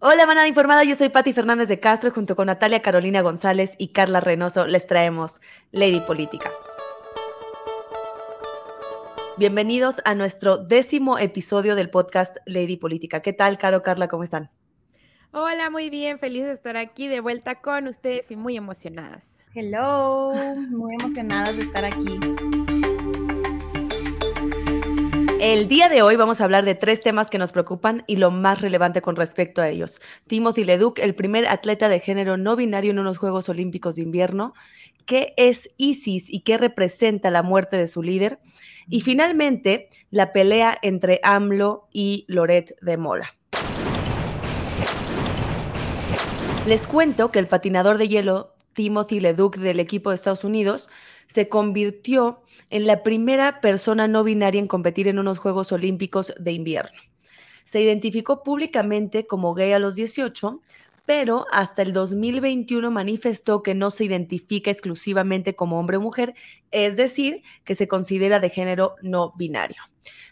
Hola, manada informada. Yo soy Patti Fernández de Castro. Junto con Natalia Carolina González y Carla Reynoso les traemos Lady Política. Bienvenidos a nuestro décimo episodio del podcast Lady Política. ¿Qué tal, Caro, Carla? ¿Cómo están? Hola, muy bien. Feliz de estar aquí de vuelta con ustedes y muy emocionadas. Hello, muy emocionadas de estar aquí. El día de hoy vamos a hablar de tres temas que nos preocupan y lo más relevante con respecto a ellos. Timothy Leduc, el primer atleta de género no binario en unos Juegos Olímpicos de Invierno. ¿Qué es ISIS y qué representa la muerte de su líder? Y finalmente, la pelea entre AMLO y Loret de Mola. Les cuento que el patinador de hielo Timothy Leduc del equipo de Estados Unidos se convirtió en la primera persona no binaria en competir en unos Juegos Olímpicos de invierno. Se identificó públicamente como gay a los 18, pero hasta el 2021 manifestó que no se identifica exclusivamente como hombre o mujer, es decir, que se considera de género no binario.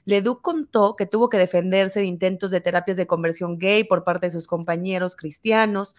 Leduc contó que tuvo que defenderse de intentos de terapias de conversión gay por parte de sus compañeros cristianos,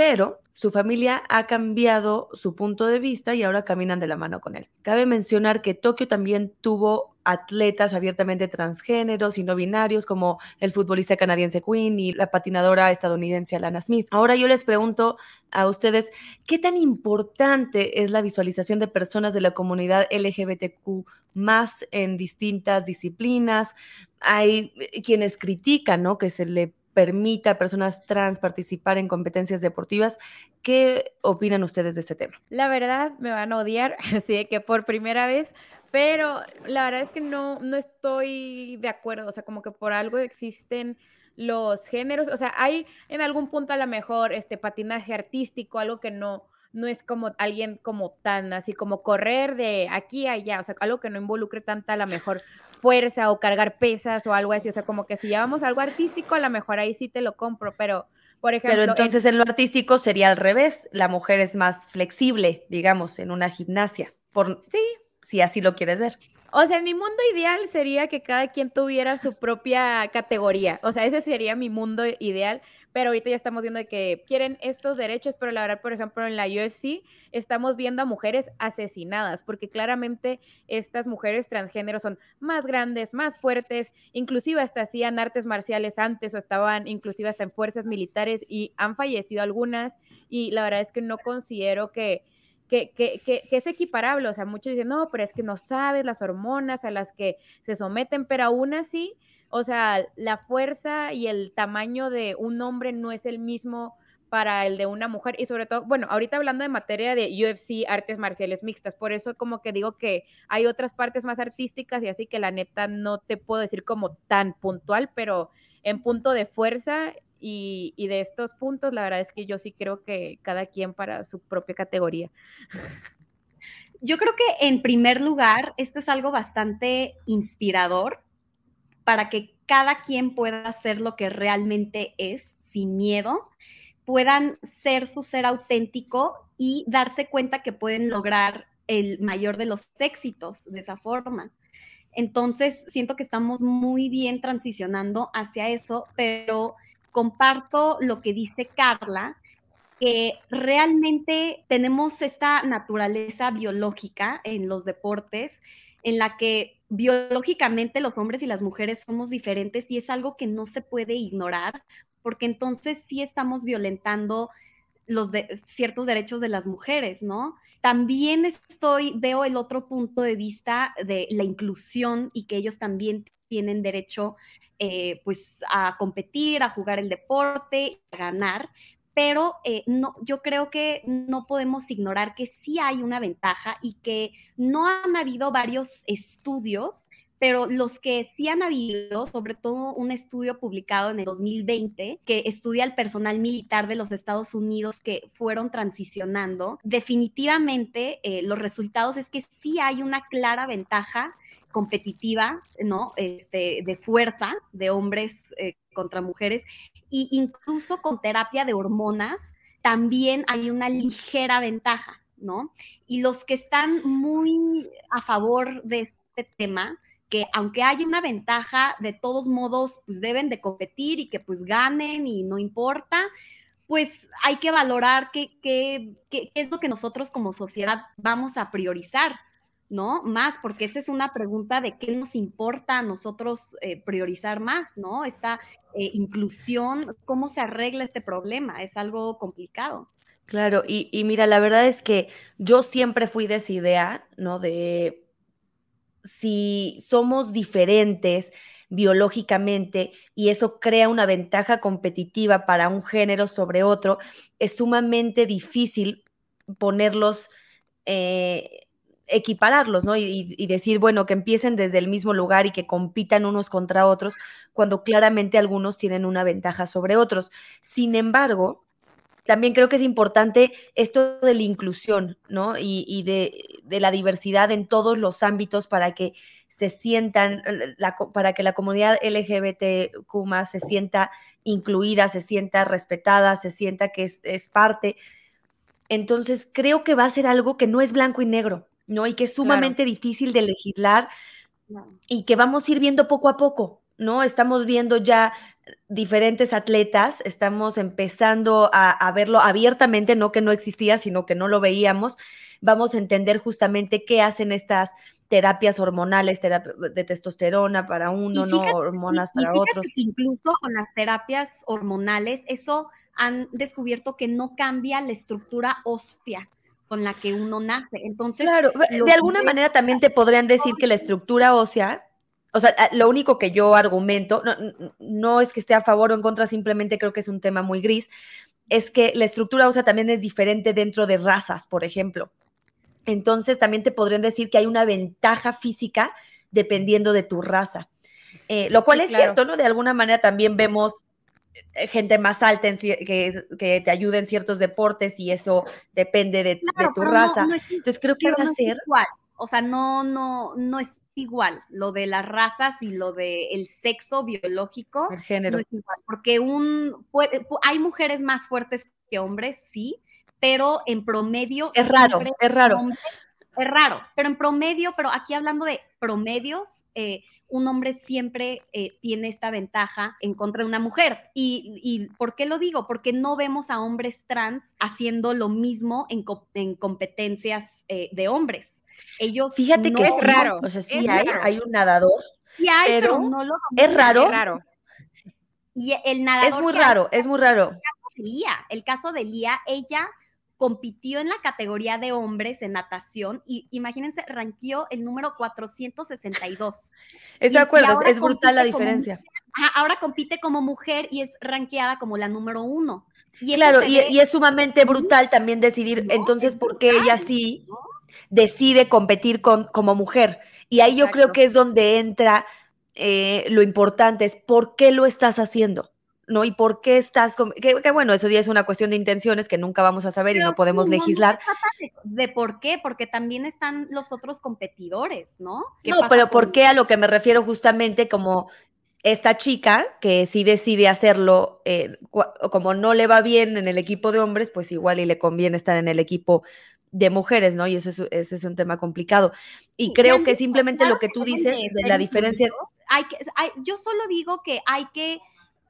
pero su familia ha cambiado su punto de vista y ahora caminan de la mano con él. Cabe mencionar que Tokio también tuvo atletas abiertamente transgéneros y no binarios como el futbolista canadiense Quinn y la patinadora estadounidense Alana Smith. Ahora yo les pregunto a ustedes, ¿qué tan importante es la visualización de personas de la comunidad LGBTQ más en distintas disciplinas? Hay quienes critican, ¿no? Que se le permita a personas trans participar en competencias deportivas. ¿Qué opinan ustedes de este tema? La verdad, me van a odiar, así que por primera vez, pero la verdad es que no, no estoy de acuerdo, o sea, como que por algo existen los géneros, o sea, hay en algún punto a lo mejor este patinaje artístico, algo que no, no es como alguien como tan así como correr de aquí a allá, o sea, algo que no involucre tanta a lo mejor fuerza o cargar pesas o algo así. O sea, como que si llevamos algo artístico, a lo mejor ahí sí te lo compro, pero por ejemplo. Pero entonces en, lo artístico sería al revés. La mujer es más flexible, digamos, en una gimnasia. Por, sí. Si así lo quieres ver. O sea, mi mundo ideal sería que cada quien tuviera su propia categoría. O sea, ese sería mi mundo ideal pero ahorita ya estamos viendo que quieren estos derechos, pero la verdad, por ejemplo, en la UFC estamos viendo a mujeres asesinadas, porque claramente estas mujeres transgénero son más grandes, más fuertes, inclusive hasta hacían artes marciales antes o estaban inclusive hasta en fuerzas militares y han fallecido algunas y la verdad es que no considero que... Que, que, que, es equiparable. O sea, muchos dicen, no, pero es que no sabes las hormonas a las que se someten, pero aún así, o sea, la fuerza y el tamaño de un hombre no es el mismo para el de una mujer y sobre todo, bueno, ahorita hablando de materia de UFC, artes marciales mixtas, por eso como que digo que hay otras partes más artísticas y así que la neta no te puedo decir como tan puntual, pero en punto de fuerza y, y de estos puntos, la verdad es que yo sí creo que cada quien para su propia categoría. Yo creo que en primer lugar, esto es algo bastante inspirador para que cada quien pueda ser lo que realmente es sin miedo, puedan ser su ser auténtico y darse cuenta que pueden lograr el mayor de los éxitos de esa forma. Entonces, siento que estamos muy bien transicionando hacia eso, pero comparto lo que dice Carla, que realmente tenemos esta naturaleza biológica en los deportes en la que biológicamente los hombres y las mujeres somos diferentes y es algo que no se puede ignorar, porque entonces sí estamos violentando los de, ciertos derechos de las mujeres, ¿no? También estoy, veo el otro punto de vista de la inclusión y que ellos también tienen derecho eh, pues a competir, a jugar el deporte, a ganar, pero eh, no, yo creo que no podemos ignorar que sí hay una ventaja y que no han habido varios estudios, pero los que sí han habido, sobre todo un estudio publicado en el 2020 que estudia el personal militar de los Estados Unidos que fueron transicionando, definitivamente eh, los resultados es que sí hay una clara ventaja competitiva, ¿no? Este, de fuerza de hombres eh, contra mujeres y incluso con terapia de hormonas también hay una ligera ventaja, ¿no? Y los que están muy a favor de este tema que aunque haya una ventaja, de todos modos, pues deben de competir y que pues ganen y no importa, pues hay que valorar qué, qué, qué, es lo que nosotros como sociedad vamos a priorizar, ¿no? Más, porque esa es una pregunta de qué nos importa a nosotros eh, priorizar más, ¿no? Esta eh, inclusión, ¿cómo se arregla este problema? Es algo complicado. Claro, y, y mira, la verdad es que yo siempre fui de esa idea, ¿no? De si somos diferentes biológicamente y eso crea una ventaja competitiva para un género sobre otro, es sumamente difícil ponerlos, eh, equipararlos, ¿no? Y, decir, bueno, que empiecen desde el mismo lugar y que compitan unos contra otros, cuando claramente algunos tienen una ventaja sobre otros. Sin embargo, también creo que es importante esto de la inclusión, ¿no? Y, de, la diversidad en todos los ámbitos para que se sientan, para que la comunidad LGBTQ se sienta incluida, se sienta respetada, se sienta que es, parte. Entonces, creo que va a ser algo que no es blanco y negro, ¿no? Y que es sumamente difícil de legislar y que vamos a ir viendo poco a poco, ¿no? Estamos viendo ya diferentes atletas, estamos empezando a, verlo abiertamente, no que no existía, sino que no lo veíamos. Vamos a entender justamente qué hacen estas terapias hormonales, de testosterona para uno, no hormonas para otros. incluso con las terapias hormonales, eso han descubierto que no cambia la estructura ósea con la que uno nace. Entonces, claro, de alguna manera también te podrían decir que la estructura ósea o sea, lo único que yo argumento, no, es que esté a favor o en contra, simplemente creo que es un tema muy gris, es que la estructura ósea también es diferente dentro de razas, por ejemplo. Entonces, también te podrían decir que hay una ventaja física dependiendo de tu raza. Eh, lo cual es cierto, ¿no? De alguna manera también vemos gente más alta en, que, que, te ayude en ciertos deportes y eso depende de, tu raza. Entonces creo que va a ser... Igual. O sea, no, no, no es igual, lo de las razas y lo del el sexo biológico. El género. No es igual, porque un, hay mujeres más fuertes que hombres, sí, pero en promedio... Es raro, es raro. Es raro, pero en promedio, pero aquí hablando de promedios, eh, un hombre siempre eh, tiene esta ventaja en contra de una mujer. Y, y, ¿por qué lo digo? Porque no vemos a hombres trans haciendo lo mismo en, en competencias eh, de hombres. Ellos Fíjate que es raro. O sea, sí hay, hay un nadador. Sí hay, pero, no lo Es raro. Es raro. Y el nadador. Es muy raro, es muy raro. El caso de Lía, el caso de Lía, ella compitió en la categoría de hombres en natación y imagínense, ranqueó el número 462. Es de acuerdo, es brutal la diferencia. ahora compite como mujer y es ranqueada como la número uno. Y claro, y, y, es sumamente brutal también decidir, entonces, ¿por qué ella sí decide competir con, como mujer. Y ahí yo creo que es donde entra eh, lo importante, es por qué lo estás haciendo. ¿No? Y por qué estás, que, bueno, eso ya es una cuestión de intenciones que nunca vamos a saber y no podemos legislar. de, por qué, porque también están los otros competidores, ¿no? No, pero ¿por qué a lo que me refiero justamente como esta chica que sí decide hacerlo, eh, como no le va bien en el equipo de hombres, pues igual y le conviene estar en el equipo de mujeres, ¿no? Y eso es, ese es un tema complicado. Y creo que simplemente lo que tú dices de la diferencia... Hay que, yo solo digo que hay que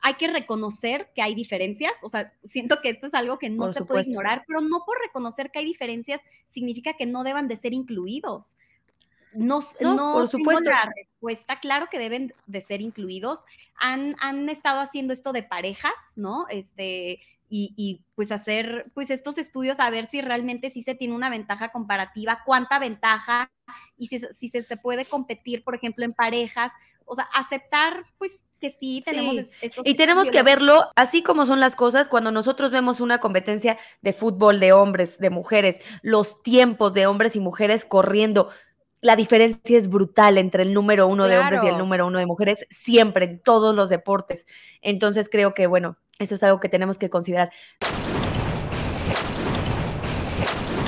hay que reconocer que hay diferencias, o sea, siento que esto es algo que no se puede ignorar, pero no por reconocer que hay diferencias significa que no deban de ser incluidos. No, no, por supuesto. la respuesta, claro que deben de ser incluidos. Han, han estado haciendo esto de parejas, ¿no? Este, y, pues hacer pues estos estudios a ver si realmente sí se tiene una ventaja comparativa, cuánta ventaja y si, si se, se, puede competir, por ejemplo, en parejas, o sea, aceptar pues que sí tenemos... y tenemos que verlo así como son las cosas cuando nosotros vemos una competencia de fútbol de hombres, de mujeres, los tiempos de hombres y mujeres corriendo. La diferencia es brutal entre el número uno de hombres y el número uno de mujeres, siempre, en todos los deportes. Entonces creo que, bueno, eso es algo que tenemos que considerar.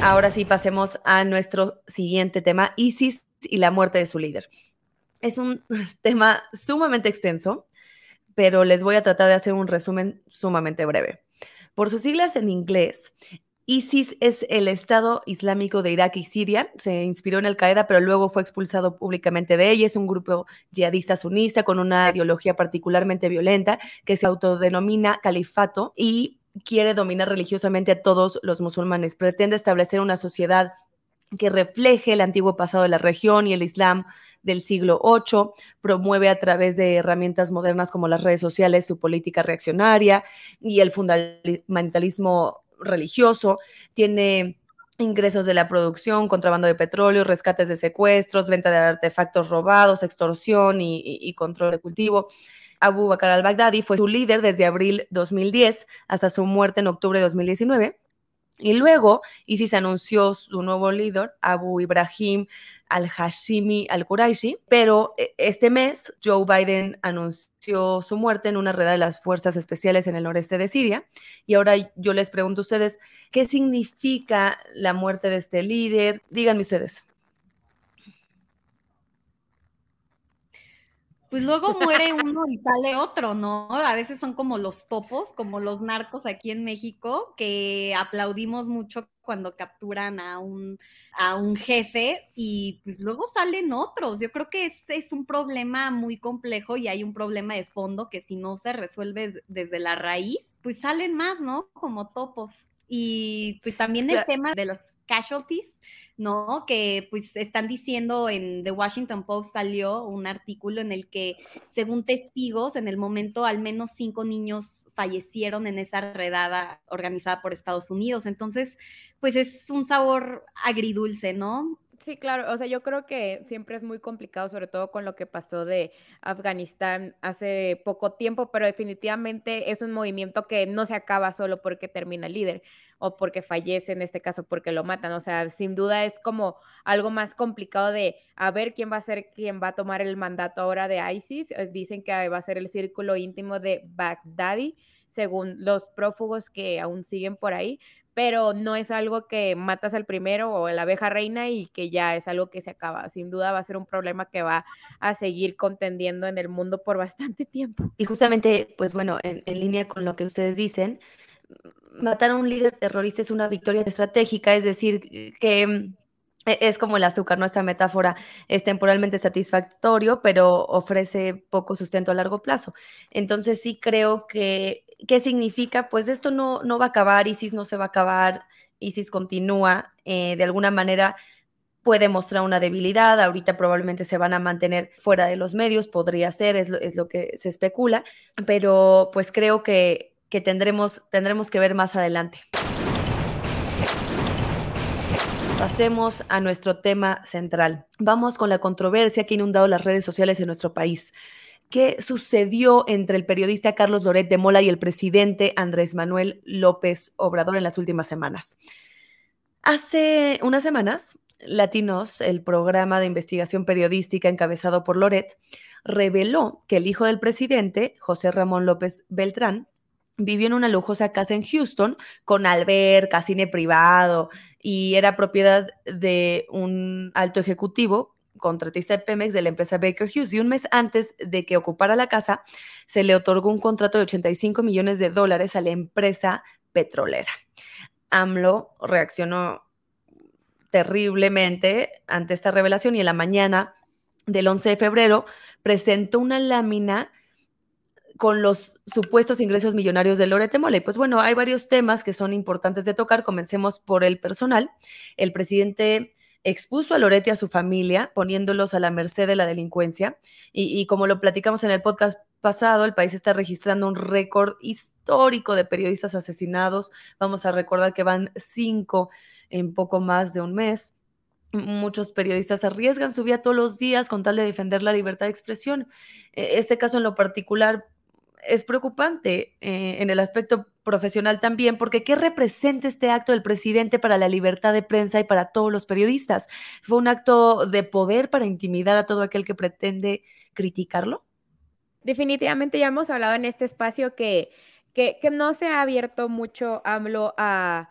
Ahora sí, pasemos a nuestro siguiente tema, ISIS y la muerte de su líder. Es un tema sumamente extenso, pero les voy a tratar de hacer un resumen sumamente breve. Por sus siglas en inglés, ISIS es el Estado Islámico de Irak y Siria. Se inspiró en Al Qaeda, pero luego fue expulsado públicamente de ella. Es un grupo yihadista sunista con una ideología particularmente violenta que se autodenomina califato y quiere dominar religiosamente a todos los musulmanes. Pretende establecer una sociedad que refleje el antiguo pasado de la región y el Islam del siglo VIII, promueve a través de herramientas modernas como las redes sociales su política reaccionaria y el fundamentalismo religioso, tiene ingresos de la producción, contrabando de petróleo, rescates de secuestros, venta de artefactos robados, extorsión y, control de cultivo. Abu Bakr al-Baghdadi fue su líder desde abril 2010 hasta su muerte en octubre de 2019 y luego ISIS anunció su nuevo líder, Abu Ibrahim al-Hashimi al-Quraishi, pero eh, este mes Joe Biden anunció su muerte en una redada de las fuerzas especiales en el noreste de Siria. Y ahora yo les pregunto a ustedes, ¿qué significa la muerte de este líder? Díganme ustedes. Pues luego muere uno y sale otro, ¿no? A veces son como los topos, como los narcos aquí en México, que aplaudimos mucho cuando capturan a un, a un jefe y pues luego salen otros. Yo creo que es, es un problema muy complejo y hay un problema de fondo que si no se resuelve desde la raíz, pues salen más, ¿no? Como topos. Y pues también el tema de los casualties, ¿no? Que pues están diciendo en The Washington Post salió un artículo en el que, según testigos, en el momento al menos cinco niños fallecieron en esa redada organizada por Estados Unidos. Entonces, pues es un sabor agridulce, ¿no? Sí, claro, o sea, yo creo que siempre es muy complicado, sobre todo con lo que pasó de Afganistán hace poco tiempo, pero definitivamente es un movimiento que no se acaba solo porque termina el líder o porque fallece, en este caso porque lo matan, o sea, sin duda es como algo más complicado de a ver quién va a ser quien va a tomar el mandato ahora de ISIS. Dicen que va a ser el círculo íntimo de Baghdadi, según los prófugos que aún siguen por ahí, pero no es algo que matas al primero o la abeja reina y que ya es algo que se acaba. Sin duda va a ser un problema que va a seguir contendiendo en el mundo por bastante tiempo. Y justamente, pues bueno, en, línea con lo que ustedes dicen, matar a un líder terrorista es una victoria estratégica, es decir, que mm, e, es como el azúcar, nuestra metáfora es temporalmente satisfactorio, pero ofrece poco sustento a largo plazo. Entonces sí creo que ¿Qué significa? Pues esto no, no va a acabar, ISIS no se va a acabar, ISIS continúa, eh, de alguna manera puede mostrar una debilidad, ahorita probablemente se van a mantener fuera de los medios, podría ser, es lo, es lo que se especula, pero pues creo que, que tendremos, tendremos que ver más adelante. Pasemos a nuestro tema central. Vamos con la controversia que ha inundado las redes sociales en nuestro país qué sucedió entre el periodista Carlos Loret de Mola y el presidente Andrés Manuel López Obrador en las últimas semanas. Hace unas semanas, Latinos, el programa de investigación periodística encabezado por Loret, reveló que el hijo del presidente, José Ramón López Beltrán, vivió en una lujosa casa en Houston con alberca, cine privado y era propiedad de un alto ejecutivo contratista de Pemex de la empresa Baker Hughes y un mes antes de que ocupara la casa, se le otorgó un contrato de 85 millones de dólares a la empresa petrolera. AMLO reaccionó terriblemente ante esta revelación y en la mañana del 11 de febrero presentó una lámina con los supuestos ingresos millonarios de Lorete Mola. Y pues bueno, hay varios temas que son importantes de tocar. Comencemos por el personal. El presidente expuso a Loretti y a su familia, poniéndolos a la merced de la delincuencia. Y, como lo platicamos en el podcast pasado, el país está registrando un récord histórico de periodistas asesinados. Vamos a recordar que van cinco en poco más de un mes. Muchos periodistas arriesgan su vida todos los días con tal de defender la libertad de expresión. E, este caso en lo particular es preocupante eh, en el aspecto profesional también, porque ¿qué representa este acto del presidente para la libertad de prensa y para todos los periodistas? ¿Fue un acto de poder para intimidar a todo aquel que pretende criticarlo? Definitivamente ya hemos hablado en este espacio que, que, no se ha abierto mucho AMLO a,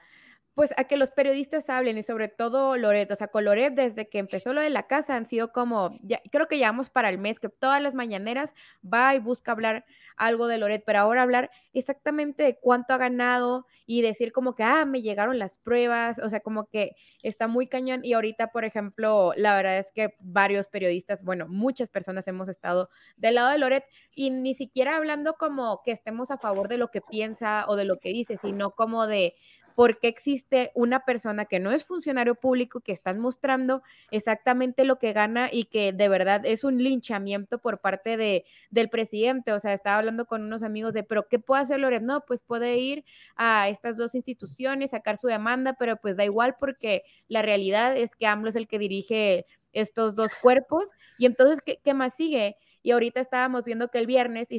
pues a que los periodistas hablen y sobre todo Loret, o sea, con Loret desde que empezó lo de la casa han sido como, ya, creo que llevamos para el mes que todas las mañaneras va y busca hablar algo de Loret, pero ahora hablar exactamente de cuánto ha ganado y decir como que, ah, me llegaron las pruebas, o sea, como que está muy cañón y ahorita, por ejemplo, la verdad es que varios periodistas, bueno, muchas personas hemos estado del lado de Loret y ni siquiera hablando como que estemos a favor de lo que piensa o de lo que dice, sino como de por qué existe una persona que no es funcionario público, que están mostrando exactamente lo que gana y que de verdad es un linchamiento por parte de, del presidente. O sea, estaba hablando con unos amigos de, pero ¿qué puede hacer Loret? No, pues puede ir a estas dos instituciones, sacar su demanda, pero pues da igual porque la realidad es que AMLO es el que dirige estos dos cuerpos. Y entonces, ¿qué, qué más sigue? Y ahorita estábamos viendo que el viernes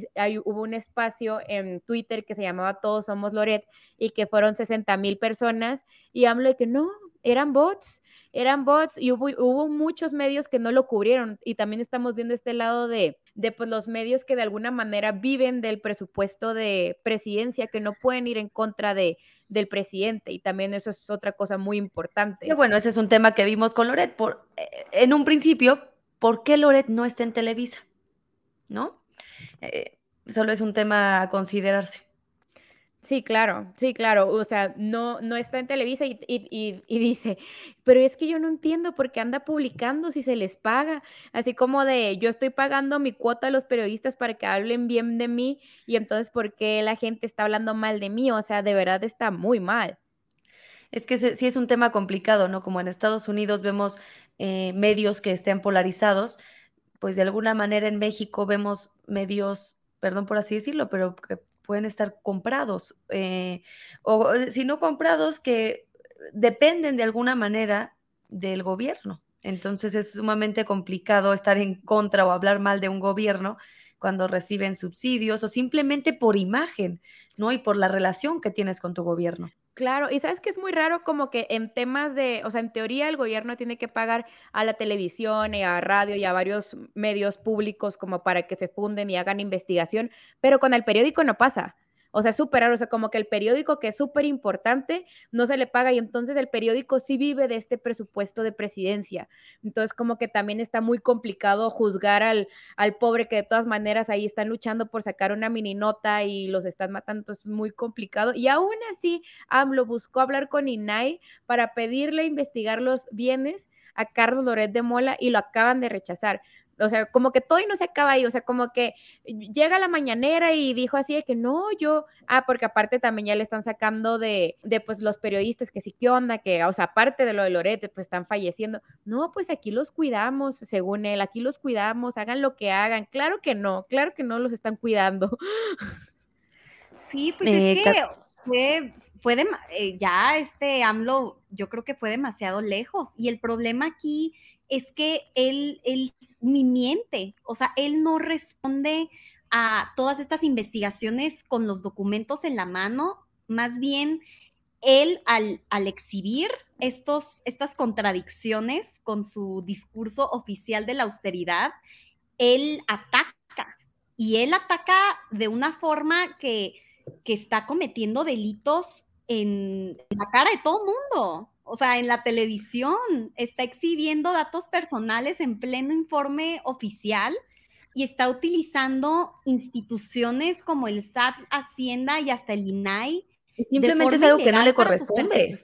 hubo un espacio en Twitter que se llamaba Todos Somos Loret y que fueron 60 mil personas y hablo de que no, eran bots, eran bots y hubo, hubo, muchos medios que no lo cubrieron y también estamos viendo este lado de, pues, los medios que de alguna manera viven del presupuesto de presidencia, que no pueden ir en contra de, del presidente y también eso es otra cosa muy importante. bueno, ese es un tema que vimos con Loret. Por, eh, en un principio, ¿por qué Loret no está en Televisa? ¿No? Eh, solo es un tema a considerarse. Sí, claro, sí, claro. O sea, no, no está en Televisa y, y, dice, pero es que yo no entiendo por qué anda publicando si se les paga. Así como de, yo estoy pagando mi cuota a los periodistas para que hablen bien de mí y entonces por qué la gente está hablando mal de mí. O sea, de verdad está muy mal. Es que sí es un tema complicado, ¿no? Como en Estados Unidos vemos eh, medios que estén polarizados pues de alguna manera en México vemos medios, perdón por así decirlo, pero que pueden estar comprados, eh, o eh, si no comprados, que dependen de alguna manera del gobierno. Entonces es sumamente complicado estar en contra o hablar mal de un gobierno cuando reciben subsidios o simplemente por imagen, ¿no? Y por la relación que tienes con tu gobierno. Claro, y sabes que es muy raro como que en temas de, o sea, en teoría el gobierno tiene que pagar a la televisión y a radio y a varios medios públicos como para que se funden y hagan investigación, pero con el periódico no pasa. O sea, súper raro, o sea, como que el periódico que es súper importante no se le paga y entonces el periódico sí vive de este presupuesto de presidencia. Entonces, como que también está muy complicado juzgar al, al pobre que de todas maneras ahí están luchando por sacar una mini nota y los están matando, entonces es muy complicado. Y aún así, AMLO buscó hablar con INAI para pedirle investigar los bienes a Carlos Loret de Mola y lo acaban de rechazar. O sea, como que todo y no se acaba ahí, o sea, como que llega la mañanera y dijo así de que no, yo, ah, porque aparte también ya le están sacando de, de pues los periodistas que sí, qué onda, que, o sea, aparte de lo de Lorete, pues están falleciendo. No, pues aquí los cuidamos, según él, aquí los cuidamos, hagan lo que hagan. Claro que no, claro que no los están cuidando. Sí, pues es eh, que fue, fue de, eh, ya este AMLO, yo creo que fue demasiado lejos. Y el problema aquí es que él, él ni miente, o sea, él no responde a todas estas investigaciones con los documentos en la mano, más bien él al, al exhibir estos, estas contradicciones con su discurso oficial de la austeridad, él ataca y él ataca de una forma que, que está cometiendo delitos en la cara de todo mundo o sea, en la televisión, está exhibiendo datos personales en pleno informe oficial y está utilizando instituciones como el SAT, Hacienda y hasta el INAI. Simplemente es algo que no le corresponde.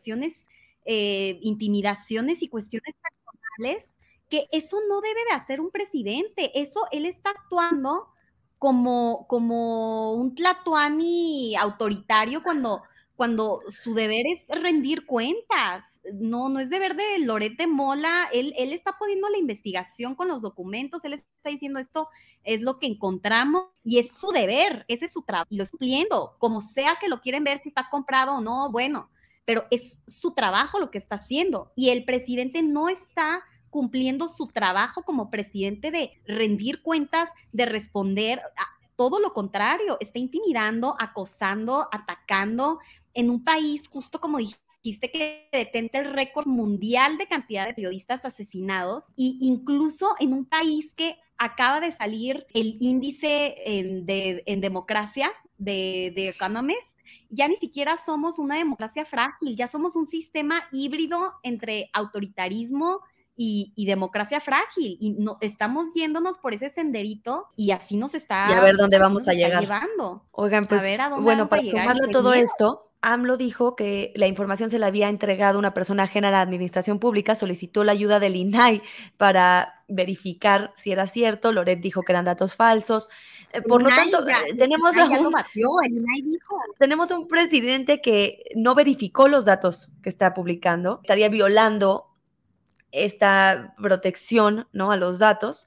Eh, intimidaciones y cuestiones personales, que eso no debe de hacer un presidente. Eso él está actuando como, como un tlatuani autoritario cuando cuando su deber es rendir cuentas. No, no es deber de Lorete Mola. Él, él está poniendo la investigación con los documentos. Él está diciendo esto es lo que encontramos y es su deber. Ese es su trabajo. Y lo estoy cumpliendo. Como sea que lo quieren ver si está comprado o no, bueno, pero es su trabajo lo que está haciendo. Y el presidente no está cumpliendo su trabajo como presidente de rendir cuentas, de responder. A, todo lo contrario, está intimidando, acosando, atacando, en un país, justo como dijiste, que detente el récord mundial de cantidad de periodistas asesinados, e incluso en un país que acaba de salir el índice en, de, en democracia de, de Economist, ya ni siquiera somos una democracia frágil, ya somos un sistema híbrido entre autoritarismo y, democracia frágil. Y no, estamos yéndonos por ese senderito y así nos está. Y a ver dónde vamos a llegar. Llevando. Oigan, pues, bueno, para sumarle todo esto, AMLO dijo que la información se le había entregado una persona ajena a la administración pública, solicitó la ayuda del INAI para verificar si era cierto, Loret dijo que eran datos falsos. Eh, por lo tanto, tenemos, un, tenemos un presidente que no verificó los datos que está publicando, estaría violando esta protección ¿no? a los datos.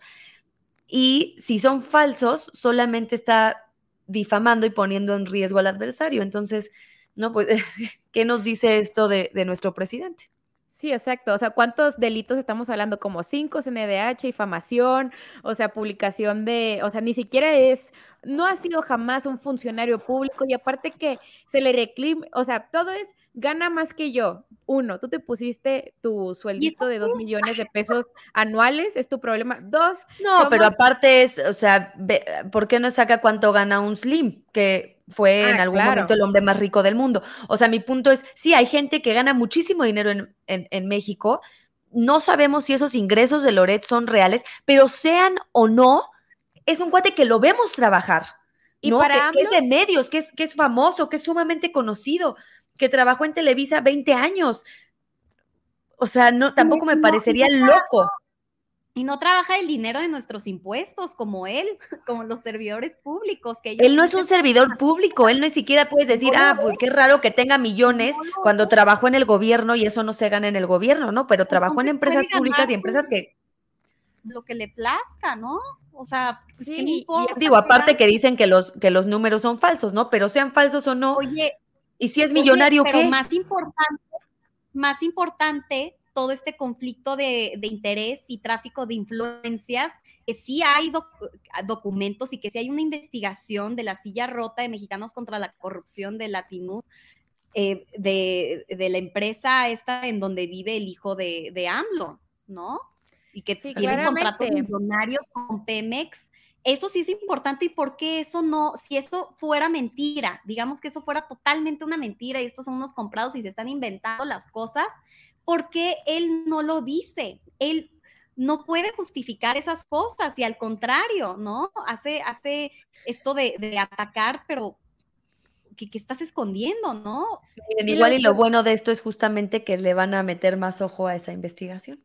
Y si son falsos, solamente está difamando y poniendo en riesgo al adversario. Entonces, ¿no? Pues, ¿qué nos dice esto de, nuestro presidente? Sí, exacto. O sea, ¿cuántos delitos estamos hablando? Como cinco, CNDH, difamación, o sea, publicación de, o sea, ni siquiera es, no ha sido jamás un funcionario público y aparte que se le reclime, o sea, todo es, gana más que yo. Uno, tú te pusiste tu sueldito de dos millones de pesos anuales, es tu problema. Dos. No, pero aparte es, o sea, ¿por qué no saca cuánto gana un Slim? Que fue en ah, algún momento el hombre más rico del mundo. O sea, mi punto es, sí, hay gente que gana muchísimo dinero en, México, no sabemos si esos ingresos de Loret son reales, pero sean o no, es un cuate que lo vemos trabajar. Y para que, es de medios, que es, que es famoso, que es sumamente conocido, que trabajó en Televisa 20 años. O sea, no, tampoco me parecería loco y no trabaja el dinero de nuestros impuestos como él, como los servidores públicos. Que él no es un servidor público, él ni siquiera puedes decir, ah, pues qué raro que tenga millones cuando trabajó en el gobierno y eso no se gana en el gobierno, ¿no? Pero trabajó en empresas públicas y empresas que... Lo que le plazca, ¿no? O sea, pues sí, digo, aparte que dicen que los, que los números son falsos, ¿no? Pero sean falsos o no. Oye. Y si es millonario, pero más importante, más importante todo este conflicto de, interés y tráfico de influencias, que sí hay documentos y que sí hay una investigación de la silla rota de Mexicanos contra la Corrupción de Latinus, eh, de, la empresa esta en donde vive el hijo de, de AMLO, ¿no? Y que tiene contratos millonarios con Pemex. Eso sí es importante y por qué eso no, si eso fuera mentira, digamos que eso fuera totalmente una mentira y estos son unos comprados y se están inventando las cosas, porque él no lo dice. Él no puede justificar esas cosas y al contrario, ¿no? Hace, hace esto de, atacar, pero que, estás escondiendo, ¿no? igual y lo bueno de esto es justamente que le van a meter más ojo a esa investigación.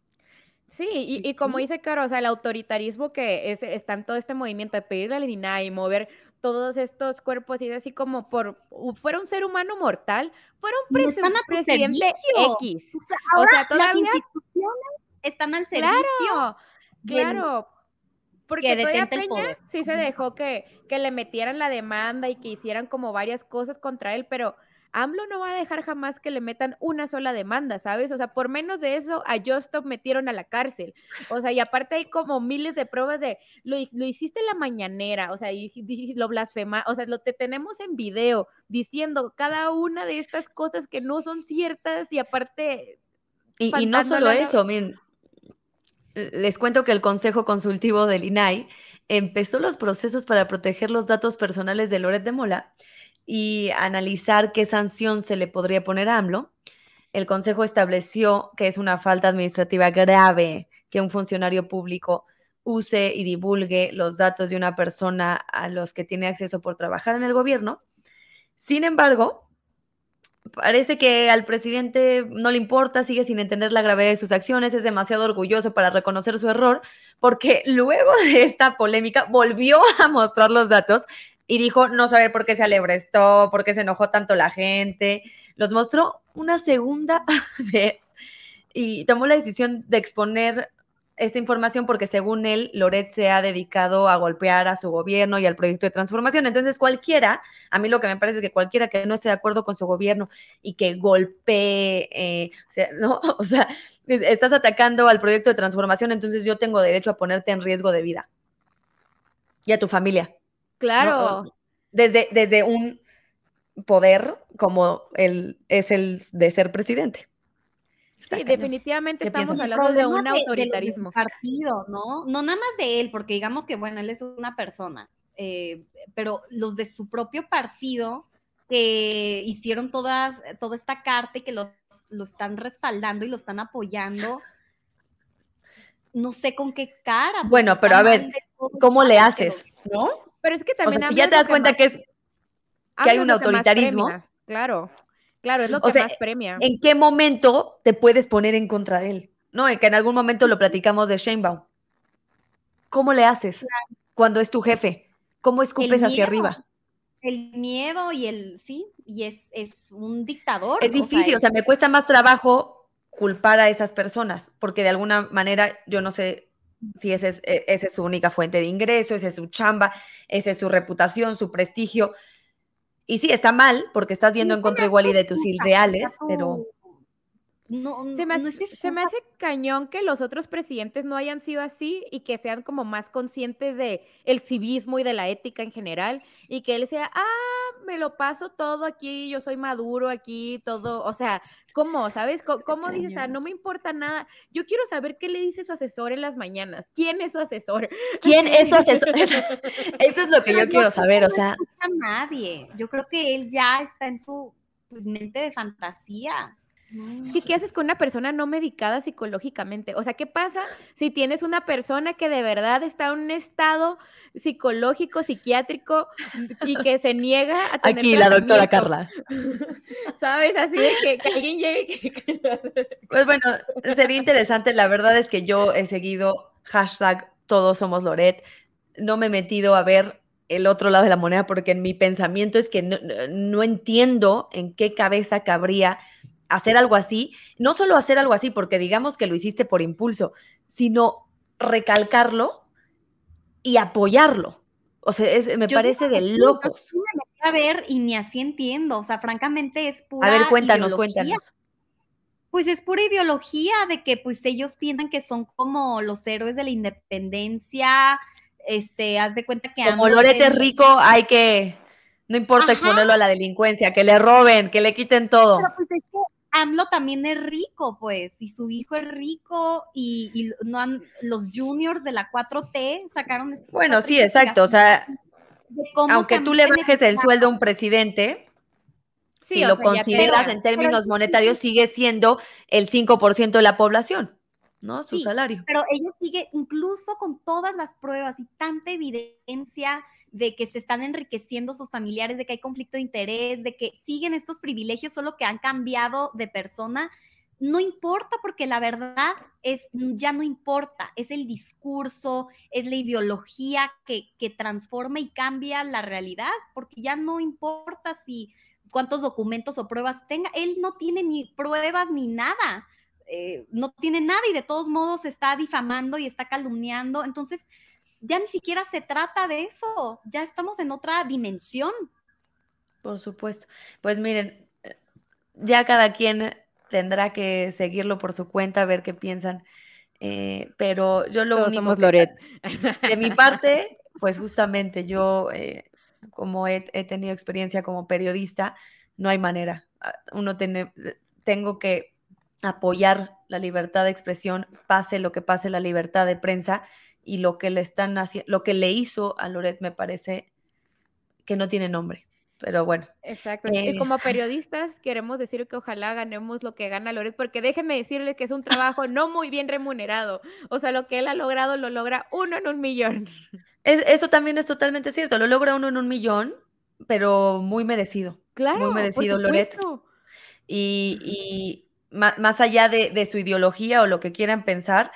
Sí, y, como dice Caro, o sea, el autoritarismo que es, está en todo este movimiento de pedirle al INAI y mover todos estos cuerpos y así como por fuera un ser humano mortal, fuera un presidente X. O sea, las instituciones están al servicio. Claro, claro. Porque todavía Peña sí se dejó que, que le metieran la demanda y que hicieran como varias cosas contra él, pero AMLO no va a dejar jamás que le metan una sola demanda, ¿sabes? O sea, por menos de eso, a Justop metieron a la cárcel. O sea, y aparte hay como miles de pruebas de lo, hiciste en la mañanera, o sea, y, lo blasfema, o sea, lo te tenemos en video diciendo cada una de estas cosas que no son ciertas y aparte. Y, y no solo eso, miren, les cuento que el Consejo Consultivo del INAI empezó los procesos para proteger los datos personales de Loret de Mola y analizar qué sanción se le podría poner a AMLO, el Consejo estableció que es una falta administrativa grave que un funcionario público use y divulgue los datos de una persona a los que tiene acceso por trabajar en el gobierno. Sin embargo, parece que al presidente no le importa, sigue sin entender la gravedad de sus acciones, es demasiado orgulloso para reconocer su error, porque luego de esta polémica volvió a mostrar los datos y dijo no saber por qué se alebrestó, por qué se enojó tanto la gente. Los mostró una segunda vez y tomó la decisión de exponer esta información porque según él, Loret se ha dedicado a golpear a su gobierno y al proyecto de transformación. Entonces, cualquiera, a mí lo que me parece es que cualquiera que no esté de acuerdo con su gobierno y que golpee, eh, o sea, ¿no? O sea, estás atacando al proyecto de transformación, entonces yo tengo derecho a ponerte en riesgo de vida y a tu familia. Claro. Desde, desde un poder como el, es el de ser presidente. sí, definitivamente estamos hablando de un autoritarismo. partido, ¿no? No nada más de él, porque digamos que, bueno, él es una persona, eh, pero los de su propio partido que hicieron todas, toda esta carta y que lo están respaldando y lo están apoyando, no sé con qué cara. Pues, bueno, pero a ver, ¿cómo le haces? ¿No? Pero es que también. O sea, si ya te das cuenta que es que hay un autoritarismo. Claro, claro, es lo que más premia. ¿En qué momento te puedes poner en contra de él? ¿No? En que en algún momento lo platicamos de Sheinbaum. ¿Cómo le haces cuando es tu jefe? ¿Cómo escupes hacia arriba? El miedo y el, sí, y es, es un dictador. Es difícil, o sea, me cuesta más trabajo culpar a esas personas, porque de alguna manera yo no sé si esa es, e, esa es su única fuente de ingreso, esa es su chamba, esa es su reputación, su prestigio. Y sí, está mal, porque estás yendo en contra igual y de tus ideales, pero no, se, me hace, cañón que los otros presidentes no hayan sido así y que sean como más conscientes de el civismo y de la ética en general y que él sea, ah, me lo paso todo aquí, yo soy maduro aquí, todo, o sea, ¿cómo? ¿Sabes? ¿Cómo, dices? Ah, no me importa nada. Yo quiero saber qué le dice su asesor en las mañanas. ¿Quién es su asesor? ¿Quién es su asesor? Eso es lo que yo quiero saber, o sea. No nadie. Yo creo que él ya está en su pues, mente de fantasía. Es que, ¿qué haces con una persona no medicada psicológicamente? O sea, ¿qué pasa si tienes una persona que de verdad está en un estado psicológico, psiquiátrico y que se niega a tener Aquí la doctora Carla. ¿Sabes? Así de que, alguien llegue. pues bueno, sería interesante. La verdad es que yo he seguido hashtag todos somos Loret. No me he metido a ver el otro lado de la moneda porque en mi pensamiento es que no, no entiendo en qué cabeza cabría hacer algo así, no solo hacer algo así porque digamos que lo hiciste por impulso, sino recalcarlo y apoyarlo. O sea, me parece de locos. a ver y ni así entiendo, o sea, francamente es pura A ver, cuéntanos, cuéntanos. Pues es pura ideología de que pues ellos piensan que son como los héroes de la independencia, este, haz de cuenta que... Como Lorete es rico, hay que, no importa exponerlo a la delincuencia, que le roben, que le quiten todo. Pero pues es que AMLO también es rico, pues, y su hijo es rico, y, no han, los juniors de la 4T sacaron... Bueno, sí, exacto, o sea, aunque tú le bajes el sueldo a un presidente, si lo consideras en términos monetarios, sigue siendo el 5% de la población, ¿no? Su salario. Pero ellos siguen, incluso con todas las pruebas y tanta evidencia de que se están enriqueciendo sus familiares, de que hay conflicto de interés, de que siguen estos privilegios, solo que han cambiado de persona. No importa porque la verdad es, ya no importa, es el discurso, es la ideología que, que transforma y cambia la realidad, porque ya no importa si cuántos documentos o pruebas tenga, él no tiene ni pruebas ni nada, eh, no tiene nada y de todos modos está difamando y está calumniando, entonces ya ni siquiera se trata de eso, ya estamos en otra dimensión. Por supuesto. Pues miren, ya cada quien tendrá que seguirlo por su cuenta, ver qué piensan. Eh, pero yo lo único Loret. De mi parte, pues justamente yo, eh, como he, tenido experiencia como periodista, no hay manera. Ah, uno tiene, tengo que apoyar la libertad de expresión, pase lo que pase la libertad de prensa y lo que le están haciendo, lo que le hizo a Loret me parece que no tiene nombre. Pero bueno. Exacto. y eh, como periodistas queremos decir que ojalá ganemos lo que gana Loret, porque déjenme decirle que es un trabajo no muy bien remunerado. O sea, lo que él ha logrado lo logra uno en un millón. eso también es totalmente cierto. Lo logra uno en un millón, pero muy merecido. Claro. Muy merecido Loret. Y, y más, allá de, de, su ideología o lo que quieran pensar,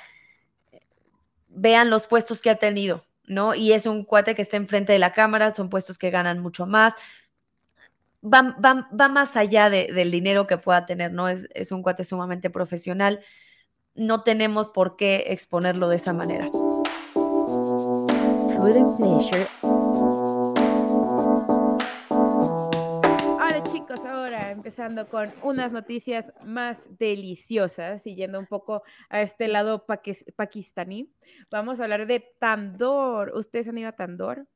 vean los puestos que ha tenido, ¿no? Y es un cuate que está enfrente de la cámara, son puestos que ganan mucho más. Va, más allá del dinero que pueda tener, ¿no? Es, es un cuate sumamente profesional. No tenemos por qué exponerlo de esa manera. Food and pleasure empezando con unas noticias más deliciosas y yendo un poco a este lado pakistaní. Vamos a hablar de Tandor. ¿Ustedes han ido a Tandor?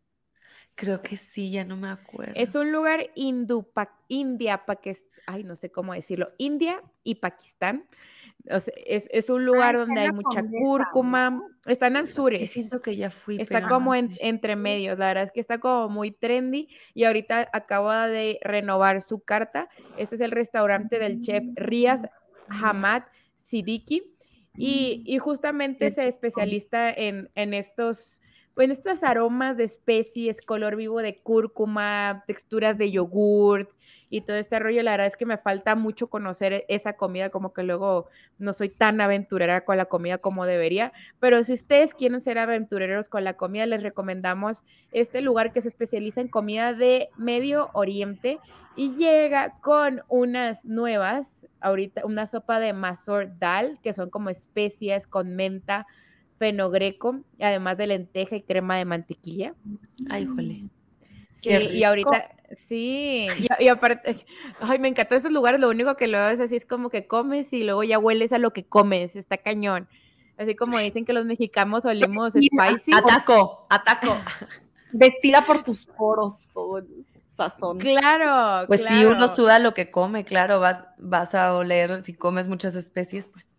Creo que sí, ya no me acuerdo. Es un lugar hindú, India, Pakistán, ay, no sé cómo decirlo, India y Pakistán. Es, un lugar donde hay mucha cúrcuma. Está en Anzures. siento que ya fui. Está como en, entre medios. La verdad es que está como muy trendy. Y ahorita acaba de renovar su carta. Este es el restaurante del chef Riaz Hamad Siddiqui. Y, y justamente se especialista en, en estos en estos aromas de especies, color vivo de cúrcuma, texturas de yogurt y todo este rollo, la verdad es que me falta mucho conocer e, esa comida, como que luego no soy tan aventurera con la comida como debería, pero si ustedes quieren ser aventureros con la comida, les recomendamos este lugar que se especializa en comida de Medio Oriente y llega con unas nuevas, ahorita una sopa de mazor dal, que son como especias con menta, fenogreco, además de lenteja y crema de mantequilla. Ay, jole. Sí, y ahorita, sí, y, aparte, ay, me encantó esos lugares, lo único que luego es así, es como que comes y luego ya hueles a lo que comes, está cañón. Así como dicen que los mexicanos olemos spicy. Ataco, ataco. Destila por tus poros todo el sazón. Claro. Pues si uno suda lo que come, claro, vas, vas a oler, si comes muchas especies, pues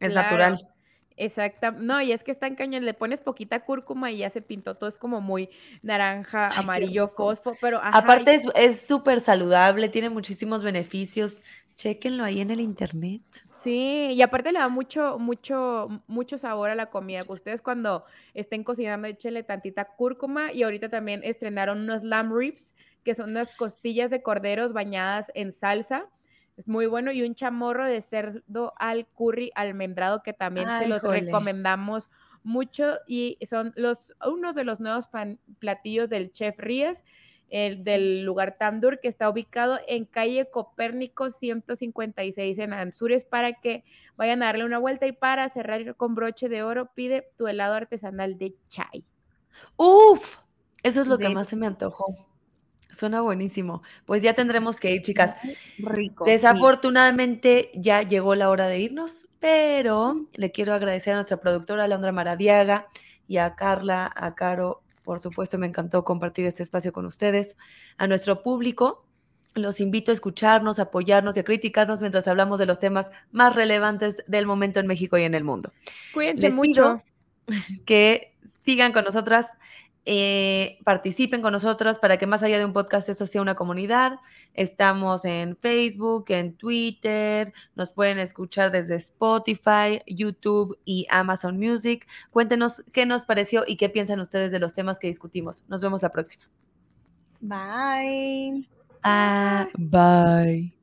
es natural. Exacto, no, y es que está en cañón, le pones poquita cúrcuma y ya se pintó, todo es como muy naranja, amarillo, fosfo, pero... Aparte es súper saludable, tiene muchísimos beneficios, chequenlo ahí en el internet. Sí, y aparte le da mucho, mucho, mucho sabor a la comida. Ustedes cuando estén cocinando, échenle tantita cúrcuma y ahorita también estrenaron unos lamb ribs, que son unas costillas de corderos bañadas en salsa es muy bueno. Y un chamorro de cerdo al curry almendrado que también se los recomendamos mucho. Y son los, uno de los nuevos platillos del chef Ríez, el del lugar Tandur, que está ubicado en calle Copérnico 156 en Anzures, para que vayan a darle una vuelta. Y para cerrar con broche de oro, pide tu helado artesanal de chai. Uf, eso es lo que más se me antojó. Suena buenísimo. Pues ya tendremos que ir, chicas. Rico. Desafortunadamente ya llegó la hora de irnos, pero le quiero agradecer a nuestra productora Alondra Maradiaga y a Carla, a Caro. Por supuesto, me encantó compartir este espacio con ustedes. A nuestro público, los invito a escucharnos, apoyarnos y a criticarnos mientras hablamos de los temas más relevantes del momento en México y en el mundo. Cuídense Les mucho. que sigan con nosotras eh, participen con nosotros para que más allá de un podcast esto sea una comunidad. Estamos en Facebook, en Twitter, nos pueden escuchar desde Spotify, YouTube y Amazon Music. Cuéntenos qué nos pareció y qué piensan ustedes de los temas que discutimos. Nos vemos la próxima. Bye. Ah, bye.